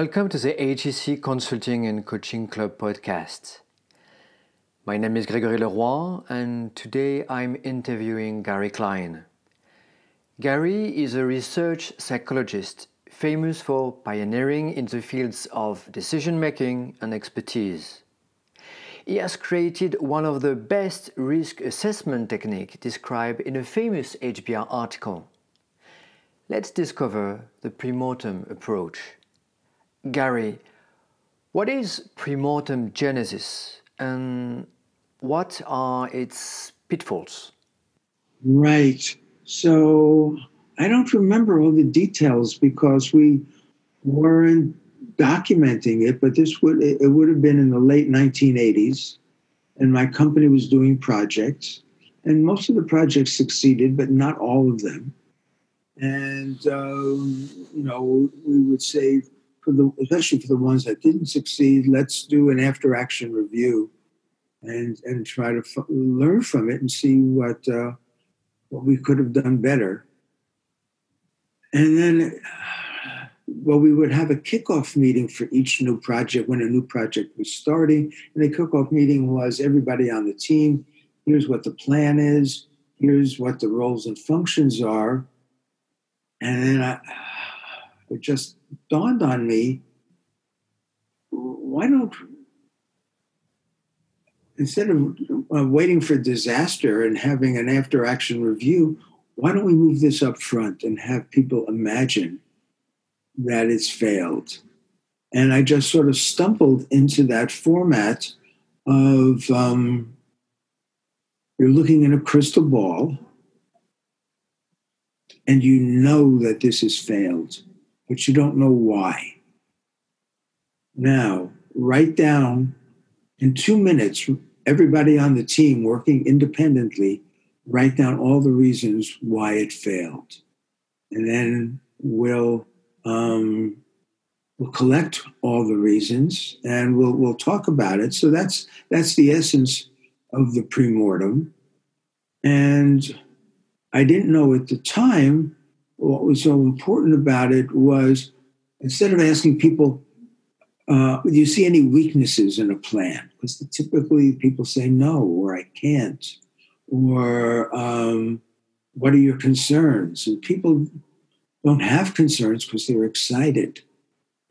Welcome to the AGC Consulting and Coaching Club podcast. My name is Gregory Leroy, and today I'm interviewing Gary Klein. Gary is a research psychologist famous for pioneering in the fields of decision making and expertise. He has created one of the best risk assessment techniques described in a famous HBR article. Let's discover the premortem approach. Gary, what is premortem genesis and what are its pitfalls? Right. So I don't remember all the details because we weren't documenting it, but this would it would have been in the late 1980s, and my company was doing projects, and most of the projects succeeded, but not all of them. And um, you know, we would say for the especially for the ones that didn't succeed, let's do an after action review and and try to f- learn from it and see what uh, what we could have done better. And then, well, we would have a kickoff meeting for each new project when a new project was starting. And the kickoff meeting was everybody on the team. Here's what the plan is. Here's what the roles and functions are. And then I, it just dawned on me why don't instead of uh, waiting for disaster and having an after action review why don't we move this up front and have people imagine that it's failed? And i just sort of stumbled into that format of um, you're looking in a crystal ball and you know that this has failed but you don't know why. Now, write down in two minutes, everybody on the team working independently, write down all the reasons why it failed. And then we'll, um, we'll collect all the reasons and we'll, we'll talk about it. So that's, that's the essence of the premortem. And I didn't know at the time what was so important about it was instead of asking people, uh, do you see any weaknesses in a plan? Because typically people say no, or I can't, or um, what are your concerns? And people don't have concerns because they're excited.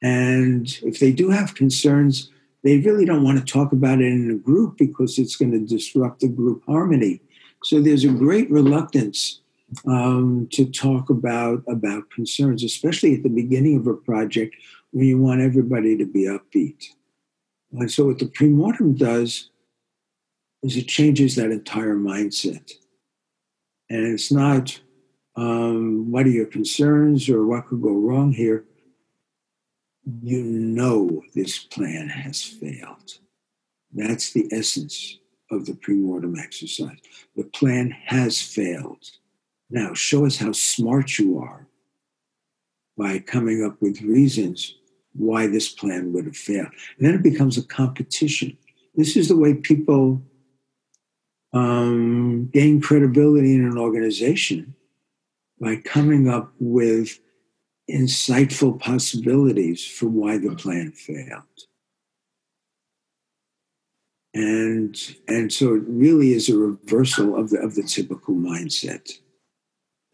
And if they do have concerns, they really don't want to talk about it in a group because it's going to disrupt the group harmony. So there's a great reluctance um, to talk about about concerns, especially at the beginning of a project when you want everybody to be upbeat. And so, what the premortem does is it changes that entire mindset, and it's not um, what are your concerns or what could go wrong here. You know this plan has failed. That's the essence of the premortem exercise. The plan has failed now, show us how smart you are by coming up with reasons why this plan would have failed. And then it becomes a competition. This is the way people um, gain credibility in an organization by coming up with insightful possibilities for why the plan failed. And, and so it really is a reversal of the, of the typical mindset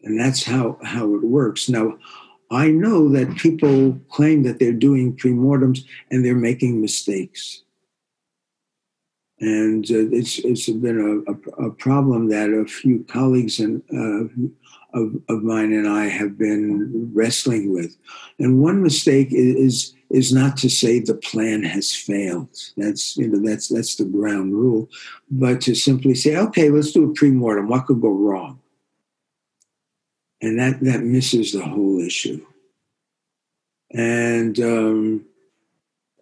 and that's how how it works now i know that people claim that they're doing premortems and they're making mistakes and uh, it's it's been a, a, a, problem that a few colleagues and uh, of, of mine and I have been wrestling with. And one mistake is is not to say the plan has failed. That's you know that's that's the ground rule, but to simply say, okay, let's do a premortem. What could go wrong? And that that misses the whole issue. And um,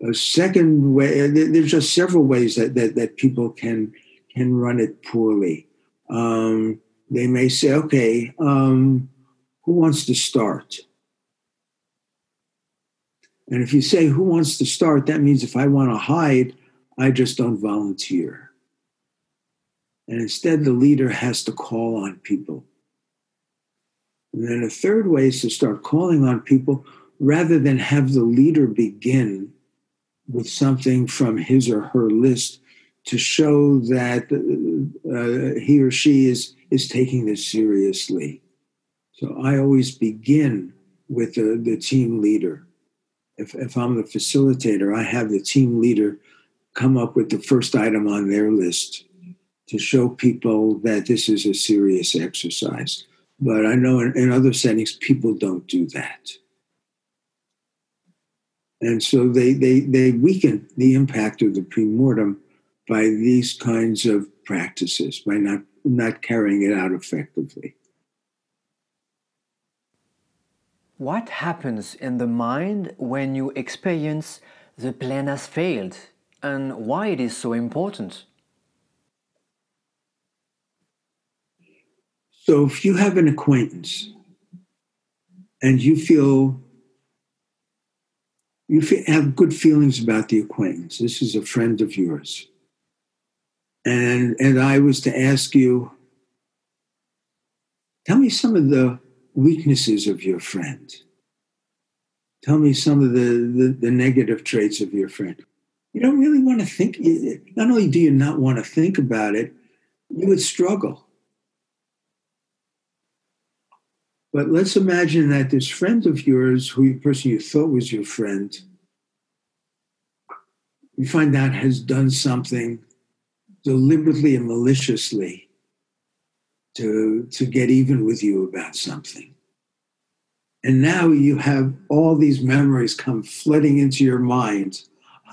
a second way, there's just several ways that that, that people can can run it poorly. Um, they may say, "Okay, um, who wants to start?" And if you say, "Who wants to start?" that means if I want to hide, I just don't volunteer. And instead, the leader has to call on people and then a third way is to start calling on people rather than have the leader begin with something from his or her list to show that uh, he or she is is taking this seriously. So I always begin with the, the team leader. If, if I'm the facilitator, I have the team leader come up with the first item on their list to show people that this is a serious exercise. But I know in, in other settings, people don't do that. And so they, they, they weaken the impact of the premortem by these kinds of practices, by not, not carrying it out effectively. What happens in the mind when you experience the plan has failed and why it is so important? So, if you have an acquaintance and you feel you have good feelings about the acquaintance, this is a friend of yours, and and I was to ask you, tell me some of the weaknesses of your friend. Tell me some of the, the, the negative traits of your friend. You don't really want to think, not only do you not want to think about it, you would struggle. But let's imagine that this friend of yours, who the person you thought was your friend, you find out has done something deliberately and maliciously to, to get even with you about something. And now you have all these memories come flooding into your mind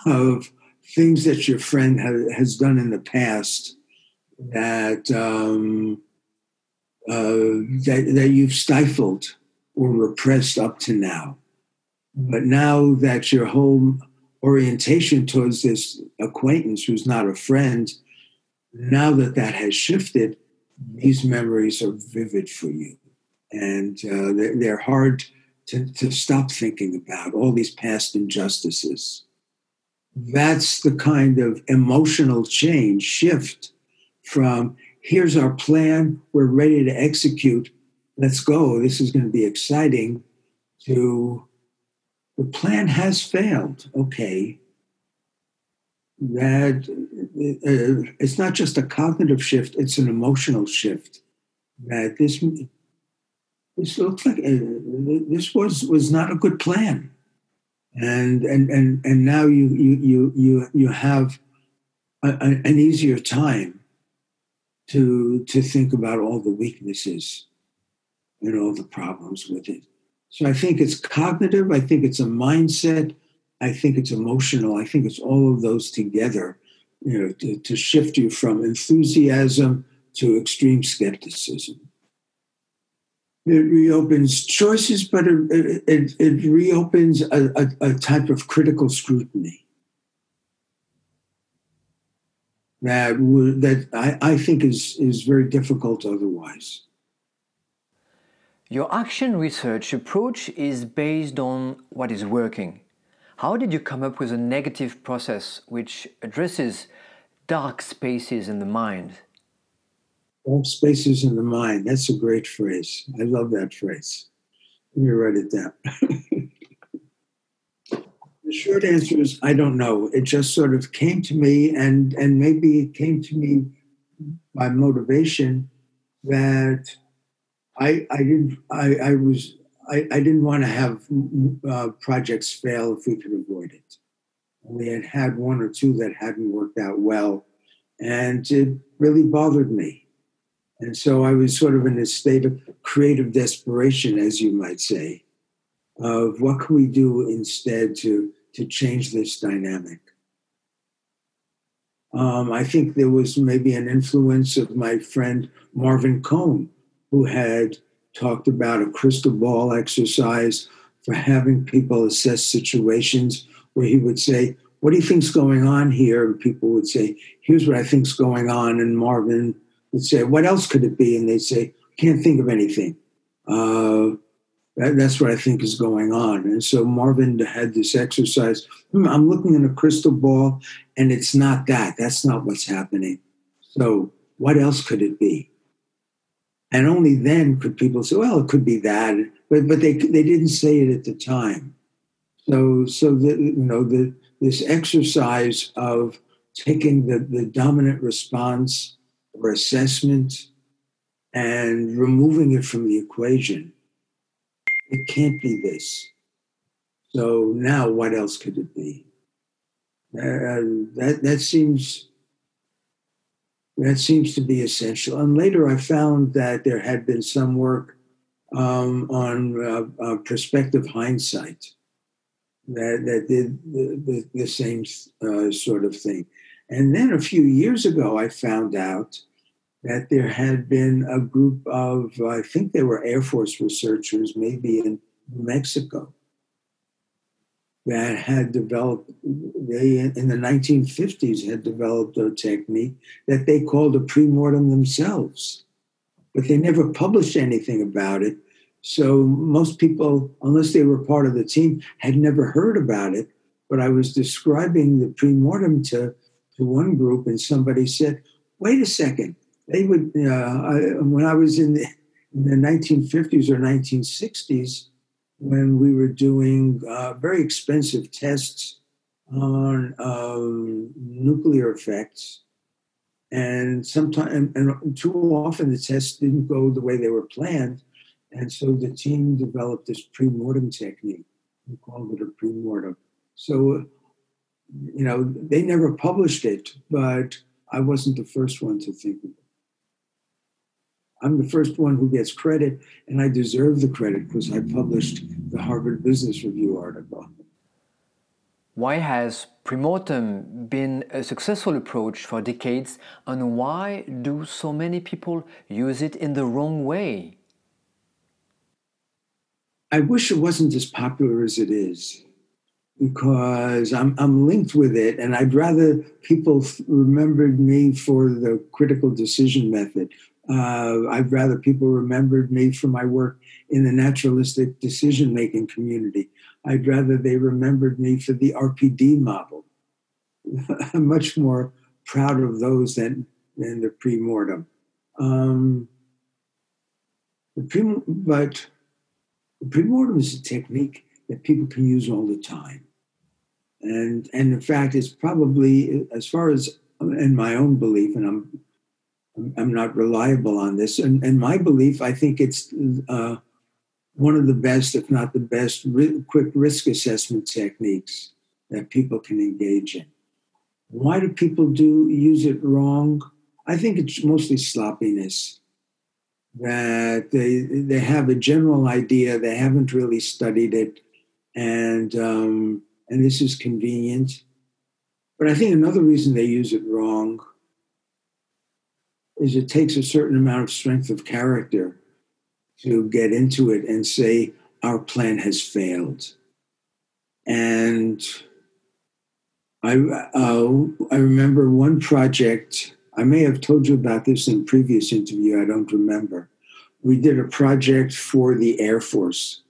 of things that your friend ha- has done in the past that, um, uh, that, that you've stifled or repressed up to now. But now that your whole orientation towards this acquaintance who's not a friend, now that that has shifted, these memories are vivid for you. And uh, they're, they're, hard to, to stop thinking about, all these past injustices. That's the kind of emotional change, shift from here's our plan, we're ready to execute, let's go, this is going to be exciting, to the plan has failed. Okay, that uh, it's not just a cognitive shift; it's an emotional shift. That this this looks like uh, this was was not a good plan, and and and and now you you you you you have a, a, an easier time to to think about all the weaknesses and all the problems with it. So I think it's cognitive. I think it's a mindset. I think it's emotional. I think it's all of those together, you know, to, to shift you from enthusiasm to extreme skepticism. It reopens choices, but it, it, it reopens a, a, a type of critical scrutiny that that I, I think is is very difficult otherwise. Your action research approach is based on what is working. How did you come up with a negative process which addresses dark spaces in the mind? Dark spaces in the mind. That's a great phrase. I love that phrase. Let me write it down. the short answer is I don't know. It just sort of came to me, and and maybe it came to me by motivation that I I didn't I, I was I, I didn't want to have uh, projects fail if we could avoid it. We had had one or two that hadn't worked out well, and it really bothered me. And so I was sort of in a state of creative desperation, as you might say, of what can we do instead to, to change this dynamic. Um, I think there was maybe an influence of my friend Marvin Cohen, who had talked about a crystal ball exercise for having people assess situations where he would say, What do you think's going on here? And people would say, Here's what I think's going on. And Marvin would say, What else could it be? And they'd say, Can't think of anything. Uh, that, that's what I think is going on. And so Marvin had this exercise. Hmm, I'm looking in a crystal ball, and it's not that. That's not what's happening. So, what else could it be? And only then could people say, well, it could be that. But, but they, they didn't say it at the time. So, so the, you know, the, this exercise of taking the, the dominant response or assessment and removing it from the equation, it can't be this. So now, what else could it be? Uh, that that seems that seems to be essential. And later, I found that there had been some work um, on uh, uh, prospective hindsight that that did the, the, the same uh, sort of thing. And then a few years ago, I found out that there had been a group of, I think they were Air Force researchers, maybe in Mexico, that had developed, they in the 1950s had developed a technique that they called a premortem themselves. But they never published anything about it. So most people, unless they were part of the team, had never heard about it. But I was describing the premortem to, to one group, and somebody said, wait a second. They would, uh, I, when I was in the, in the 1950s or 1960s, when we were doing uh, very expensive tests on um, nuclear effects. And sometimes, and too often, the tests didn't go the way they were planned. And so the team developed this pre-mortem technique. We called it a pre-mortem. So, you know, they never published it, but I wasn't the first one to think of it. I'm the first one who gets credit, and I deserve the credit because I published the Harvard Business Review article. Why has premortem been a successful approach for decades, and why do so many people use it in the wrong way? I wish it wasn't as popular as it is because I'm, I'm linked with it, and I'd rather people remembered me for the critical decision method uh, I'd rather people remembered me for my work in the naturalistic decision making community. I'd rather they remembered me for the RPD model. I'm much more proud of those than, than the pre-mortem. Um, the pre, but the pre-mortem is a technique that people can use all the time. And, and in fact, it's probably, as far as in my own belief, and I'm I'm not reliable on this. And, and my belief, I think it's uh, one of the best, if not the best, ri- quick risk assessment techniques that people can engage in. Why do people do use it wrong? I think it's mostly sloppiness. That they they have a general idea, they haven't really studied it, and um, and this is convenient. But I think another reason they use it wrong is it takes a certain amount of strength of character to get into it and say, our plan has failed. And I, uh, I remember one project, I may have told you about this in previous interview, I don't remember. We did a project for the Air Force,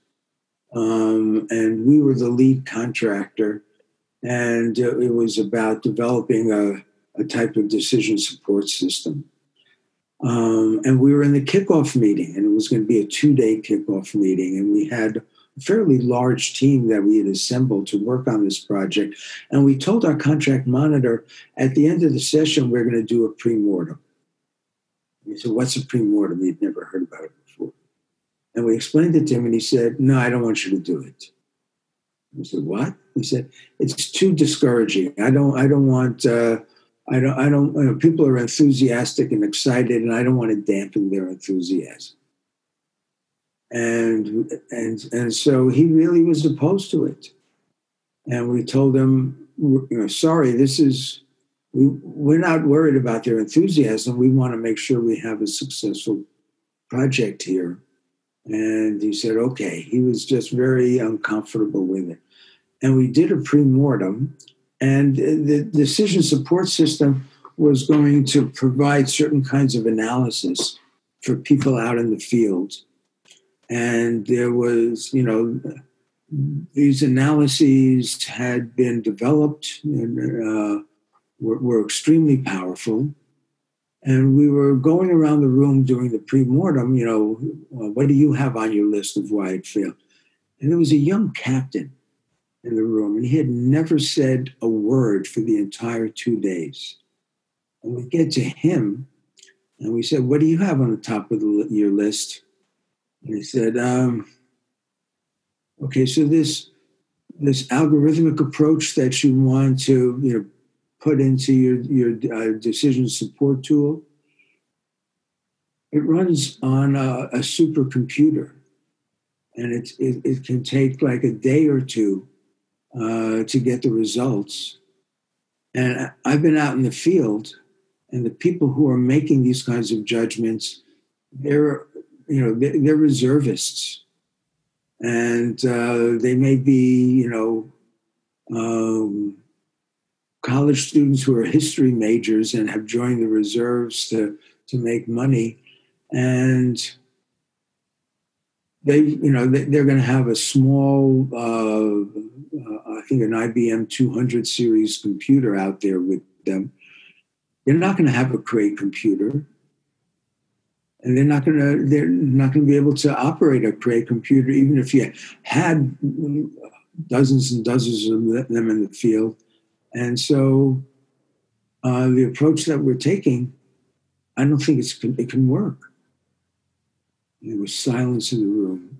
um, and we were the lead contractor, and it was about developing a, a type of decision support system. Um, and we were in the kickoff meeting, and it was going to be a two day kickoff meeting. And we had a fairly large team that we had assembled to work on this project. And we told our contract monitor at the end of the session, we're going to do a pre mortem. He said, What's a pre mortem? He'd never heard about it before. And we explained it to him, and he said, No, I don't want you to do it. I said, What? He said, It's too discouraging. I don't, I don't want. Uh, I don't, I don't, you know, people are enthusiastic and excited, and I don't want to dampen their enthusiasm. And, and, and so he really was opposed to it. And we told him, you know, sorry, this is, we, we're not worried about their enthusiasm. We want to make sure we have a successful project here. And he said, okay. He was just very uncomfortable with it. And we did a pre mortem and the decision support system was going to provide certain kinds of analysis for people out in the field. And there was, you know, these analyses had been developed and uh, were, were extremely powerful. And we were going around the room during the pre-mortem, you know, what do you have on your list of why it failed? And there was a young captain in the room, and he had never said a word for the entire two days. And we get to him, and we said, What do you have on the top of the, your list? And he said, um, Okay, so this this algorithmic approach that you want to you know put into your your uh, decision support tool, it runs on a, a supercomputer, and it, it, it can take like a day or two uh, to get the results. And I've been out in the field, and the people who are making these kinds of judgments, they're you know they're, they're reservists, and uh, they may be you know um, college students who are history majors and have joined the reserves to to make money, and they you know they, are going to have a small uh, uh, I think an IBM 200 series computer out there with them. They're not going to have a Cray computer, and they're not going to they're not going to be able to operate a Cray computer even if you had dozens and dozens of them in the field. And so, uh, the approach that we're taking, I don't think it's it can work. There was silence in the room.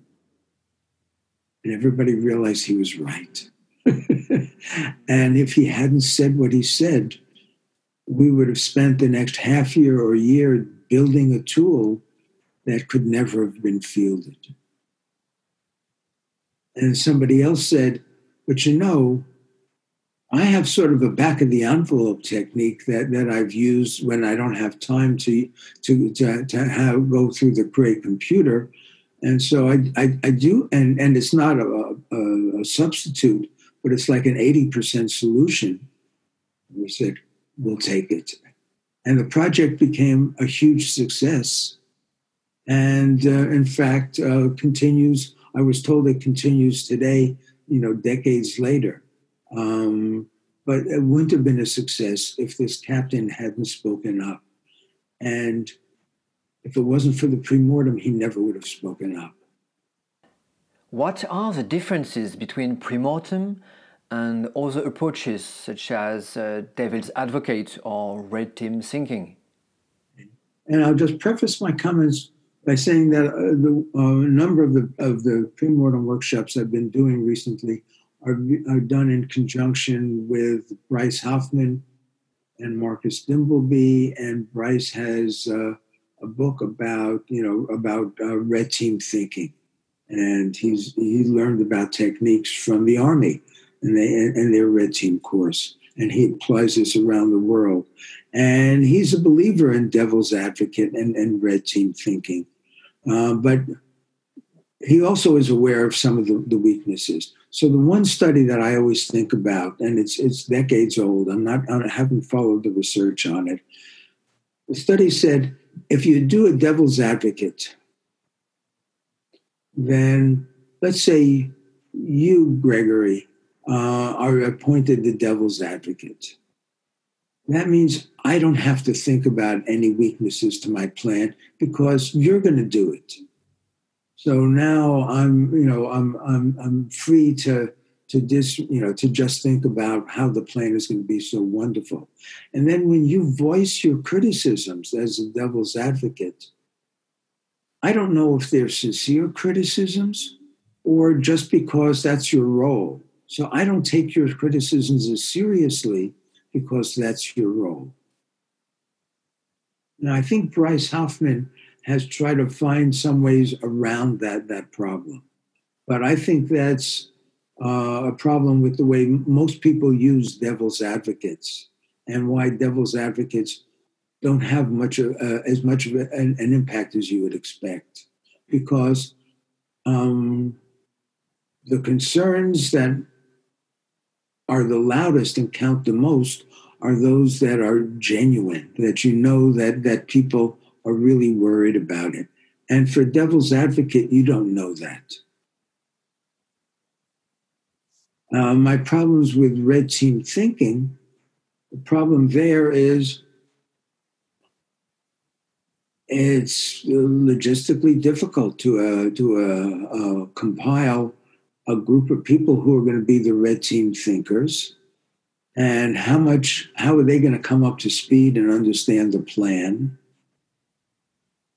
And everybody realized he was right. and if he hadn't said what he said, we would have spent the next half year or year building a tool that could never have been fielded. And somebody else said, but you know, I have sort of a back of the envelope technique that, that I've used when I don't have time to to to, to have go through the Cray computer, and so I, I, I do, and and it's not a, a, a substitute, but it's like an eighty percent solution. We said we'll take it, and the project became a huge success, and uh, in fact uh, continues. I was told it continues today. You know, decades later. Um, but it wouldn't have been a success if this captain hadn't spoken up. And if it wasn't for the pre-mortem, he never would have spoken up. What are the differences between pre-mortem and other approaches such as uh, devil's advocate or red team thinking? And I'll just preface my comments by saying that uh, the uh, number of the of the pre-mortem workshops I've been doing recently are, are done in conjunction with Bryce Hoffman and Marcus Dimbleby, and Bryce has uh, a book about you know about uh, red team thinking, and he's he learned about techniques from the army and they and their red team course, and he applies this around the world, and he's a believer in devil's advocate and, and red team thinking, uh, but he also is aware of some of the, the, weaknesses. So the one study that I always think about, and it's it's decades old. I'm not I haven't followed the research on it. The study said if you do a devil's advocate, then let's say you, Gregory, uh, are appointed the devil's advocate. That means I don't have to think about any weaknesses to my plan because you're going to do it. So now I'm, you know, I'm I'm I'm free to to dis, you know, to just think about how the plan is going to be so wonderful. And then when you voice your criticisms as the devil's advocate, I don't know if they're sincere criticisms or just because that's your role. So I don't take your criticisms as seriously because that's your role. Now, I think Bryce Hoffman has tried to find some ways around that that problem. But I think that's uh, a problem with the way most people use devil's advocates and why devil's advocates don't have much of, uh, as much of an, an, impact as you would expect because um, the concerns that are the loudest and count the most are those that are genuine that you know that that people are really worried about it. And for devil's advocate, you don't know that. Uh, my problems with red team thinking, the problem there is it's logistically difficult to uh, to uh, uh, compile a group of people who are going to be the red team thinkers and how much how are they going to come up to speed and understand the plan.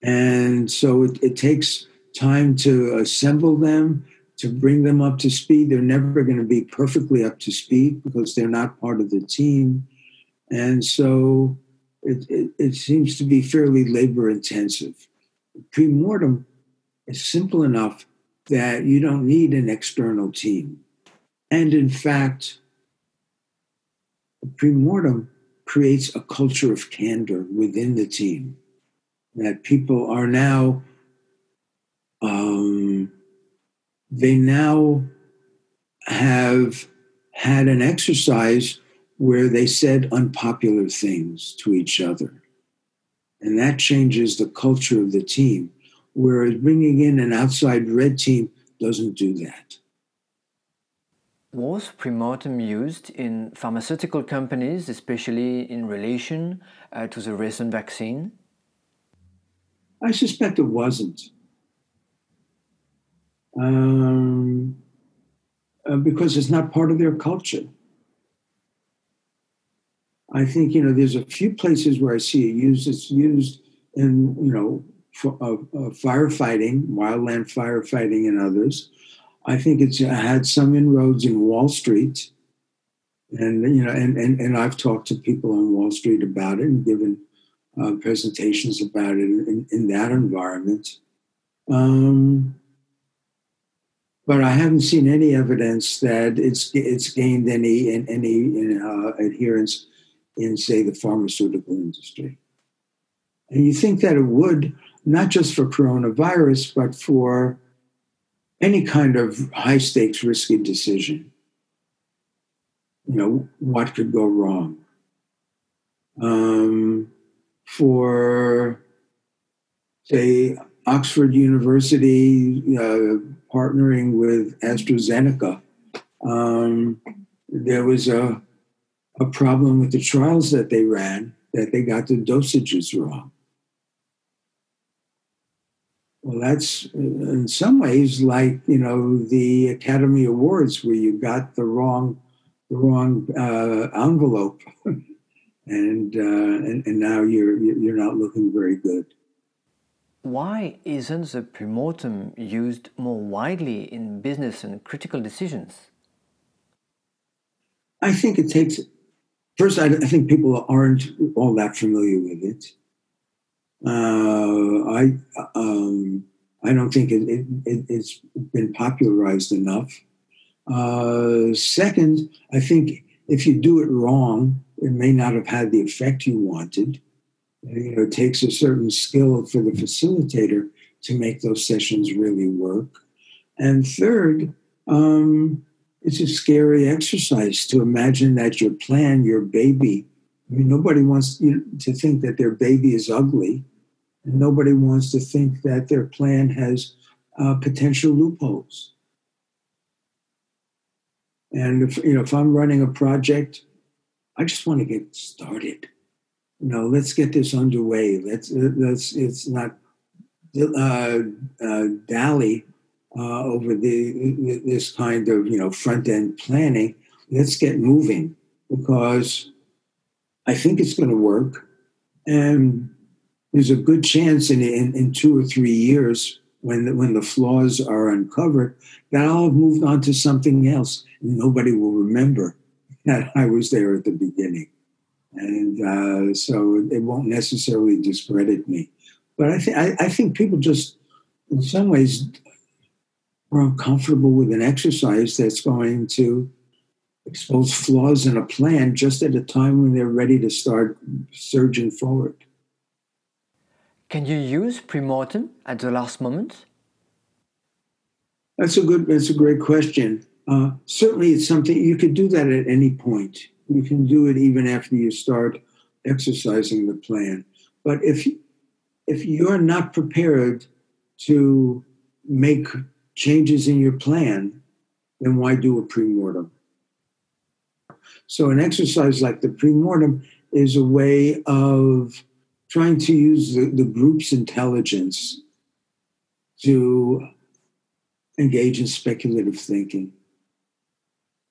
And so it, it takes time to assemble them to bring them up to speed. They're never going to be perfectly up to speed because they're not part of the team. And so it, it, it seems to be fairly labor intensive. Pre-mortem is simple enough that you don't need an external team. And in fact premortem creates a culture of candor within the team that people are now um, they now have had an exercise where they said unpopular things to each other and that changes the culture of the team whereas bringing in an outside red team doesn't do that was premortem used in pharmaceutical companies, especially in relation uh, to the recent vaccine? I suspect it wasn't. Um, uh, because it's not part of their culture. I think you know there's a few places where I see it used. It's used in you know for, uh, uh, firefighting, wildland firefighting, and others. I think it's had some inroads in Wall Street, and you know, and and, and I've talked to people on Wall Street about it and given uh, presentations about it in, in that environment. Um, but I haven't seen any evidence that it's it's gained any any uh, adherence in, say, the pharmaceutical industry. And you think that it would, not just for coronavirus, but for any kind of high stakes, risky decision. You know, what could go wrong? Um, for, say, Oxford University uh, partnering with AstraZeneca, um, there was a, a problem with the trials that they ran that they got the dosages wrong. Well, that's in some ways like you know the Academy Awards, where you got the wrong, the wrong uh, envelope, and, uh, and and now you're you're not looking very good. Why isn't the premortem used more widely in business and critical decisions? I think it takes. First, I, I think people aren't all that familiar with it. Uh, I um, I don't think it, it, has been popularized enough. Uh, second, I think if you do it wrong, it may not have had the effect you wanted. You know, it takes a certain skill for the facilitator to make those sessions really work. And third, um, it's a scary exercise to imagine that your plan, your baby, I mean, nobody wants you to think that their baby is ugly. And nobody wants to think that their plan has uh, potential loopholes. And if you know, if I'm running a project, I just want to get started. You know, let's get this underway. Let's let's it's not uh, uh, dally uh, over the this kind of you know front end planning. Let's get moving because I think it's going to work, and there's a good chance in, in, in two or three years when the, when the flaws are uncovered that I'll have moved on to something else. Nobody will remember that I was there at the beginning. And uh, so it won't necessarily discredit me. But I, th- I, I think people just, in some ways, are uncomfortable with an exercise that's going to expose flaws in a plan just at a time when they're ready to start surging forward. Can you use premortem at the last moment? That's a good. That's a great question. Uh, certainly, it's something you could do that at any point. You can do it even after you start exercising the plan. But if if you're not prepared to make changes in your plan, then why do a premortem? So, an exercise like the premortem is a way of trying to use the, the group's intelligence to engage in speculative thinking.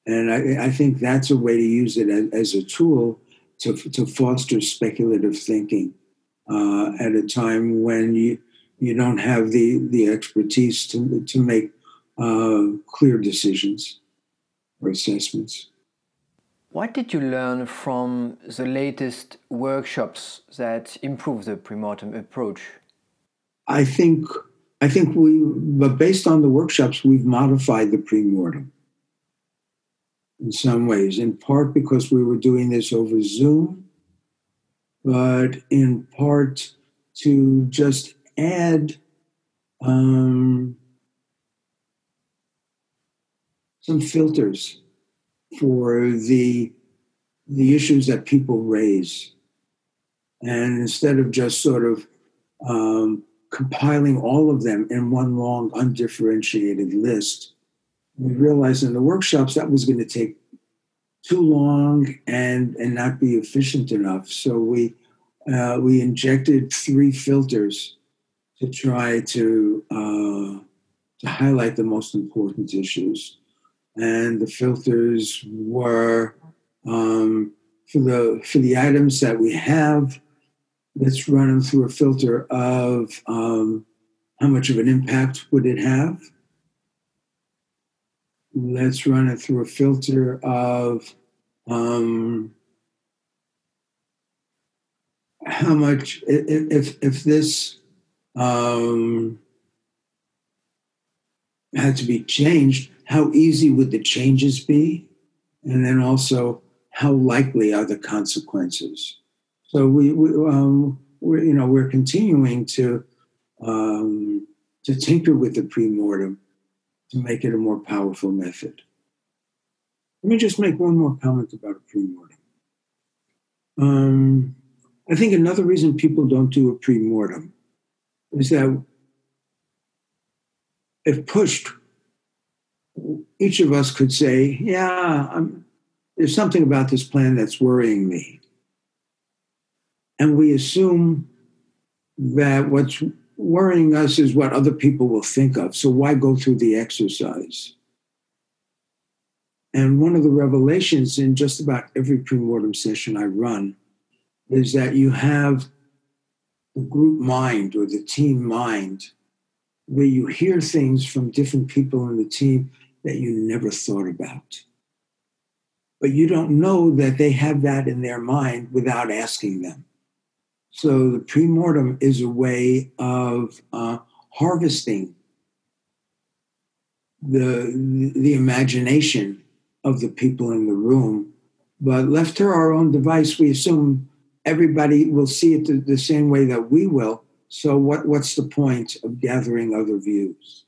And I, I, think that's a way to use it as, as a tool to, to foster speculative thinking uh, at a time when you, you don't have the, the expertise to, to make uh, clear decisions or assessments. What did you learn from the latest workshops that improve the premortem approach? I think I think we, but based on the workshops, we've modified the premortem in some ways, in part because we were doing this over Zoom, but in part to just add um, some filters for the the issues that people raise, and instead of just sort of um, compiling all of them in one long, undifferentiated list, we realized in the workshops that was going to take too long and and not be efficient enough. So we uh, we injected three filters to try to uh, to highlight the most important issues and the filters were um, for the for the items that we have. Let's run them through a filter of um, how much of an impact would it have. Let's run it through a filter of um, how much if if this um, had to be changed how easy would the changes be? And then also, how likely are the consequences? So we, we um, we're, you know, we're continuing to um, to tinker with the premortem to make it a more powerful method. Let me just make one more comment about a premortem. Um, I think another reason people don't do a premortem is that if pushed, each of us could say, Yeah, I'm, there's something about this plan that's worrying me. And we assume that what's worrying us is what other people will think of. So why go through the exercise? And one of the revelations in just about every premortem session I run is that you have the group mind or the team mind where you hear things from different people in the team that you never thought about. But you don't know that they have that in their mind without asking them. So the premortem is a way of uh, harvesting the, the imagination of the people in the room. But left to our own device, we assume everybody will see it the, the same way that we will. So what, what's the point of gathering other views?